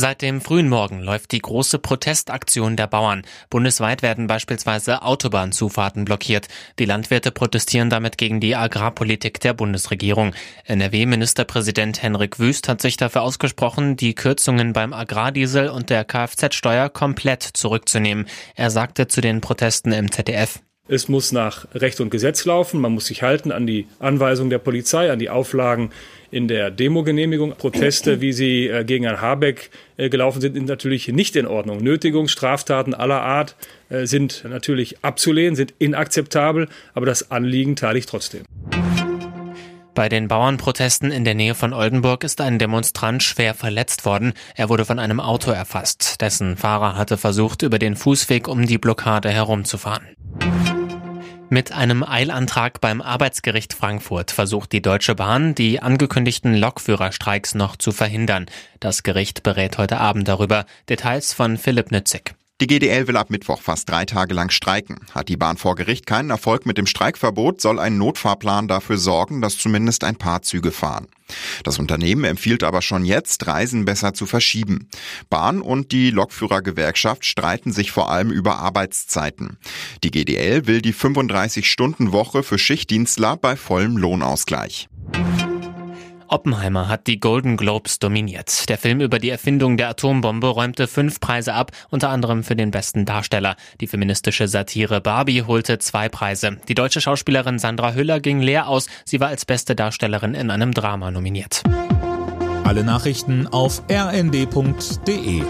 Seit dem frühen Morgen läuft die große Protestaktion der Bauern. Bundesweit werden beispielsweise Autobahnzufahrten blockiert. Die Landwirte protestieren damit gegen die Agrarpolitik der Bundesregierung. NRW-Ministerpräsident Henrik Wüst hat sich dafür ausgesprochen, die Kürzungen beim Agrardiesel und der Kfz-Steuer komplett zurückzunehmen. Er sagte zu den Protesten im ZDF. Es muss nach Recht und Gesetz laufen. Man muss sich halten an die Anweisungen der Polizei, an die Auflagen in der Demogenehmigung. Proteste, wie sie äh, gegen Herrn Habeck äh, gelaufen sind, sind natürlich nicht in Ordnung. Nötigungsstraftaten aller Art äh, sind natürlich abzulehnen, sind inakzeptabel, aber das Anliegen teile ich trotzdem. Bei den Bauernprotesten in der Nähe von Oldenburg ist ein Demonstrant schwer verletzt worden. Er wurde von einem Auto erfasst. Dessen Fahrer hatte versucht, über den Fußweg um die Blockade herumzufahren. Mit einem Eilantrag beim Arbeitsgericht Frankfurt versucht die Deutsche Bahn, die angekündigten Lokführerstreiks noch zu verhindern. Das Gericht berät heute Abend darüber. Details von Philipp Nützig. Die GDL will ab Mittwoch fast drei Tage lang streiken. Hat die Bahn vor Gericht keinen Erfolg mit dem Streikverbot, soll ein Notfahrplan dafür sorgen, dass zumindest ein paar Züge fahren. Das Unternehmen empfiehlt aber schon jetzt, Reisen besser zu verschieben. Bahn und die Lokführergewerkschaft streiten sich vor allem über Arbeitszeiten. Die GDL will die 35-Stunden-Woche für Schichtdienstler bei vollem Lohnausgleich. Oppenheimer hat die Golden Globes dominiert. Der Film über die Erfindung der Atombombe räumte fünf Preise ab, unter anderem für den besten Darsteller. Die feministische Satire Barbie holte zwei Preise. Die deutsche Schauspielerin Sandra Hüller ging leer aus. Sie war als beste Darstellerin in einem Drama nominiert. Alle Nachrichten auf rnd.de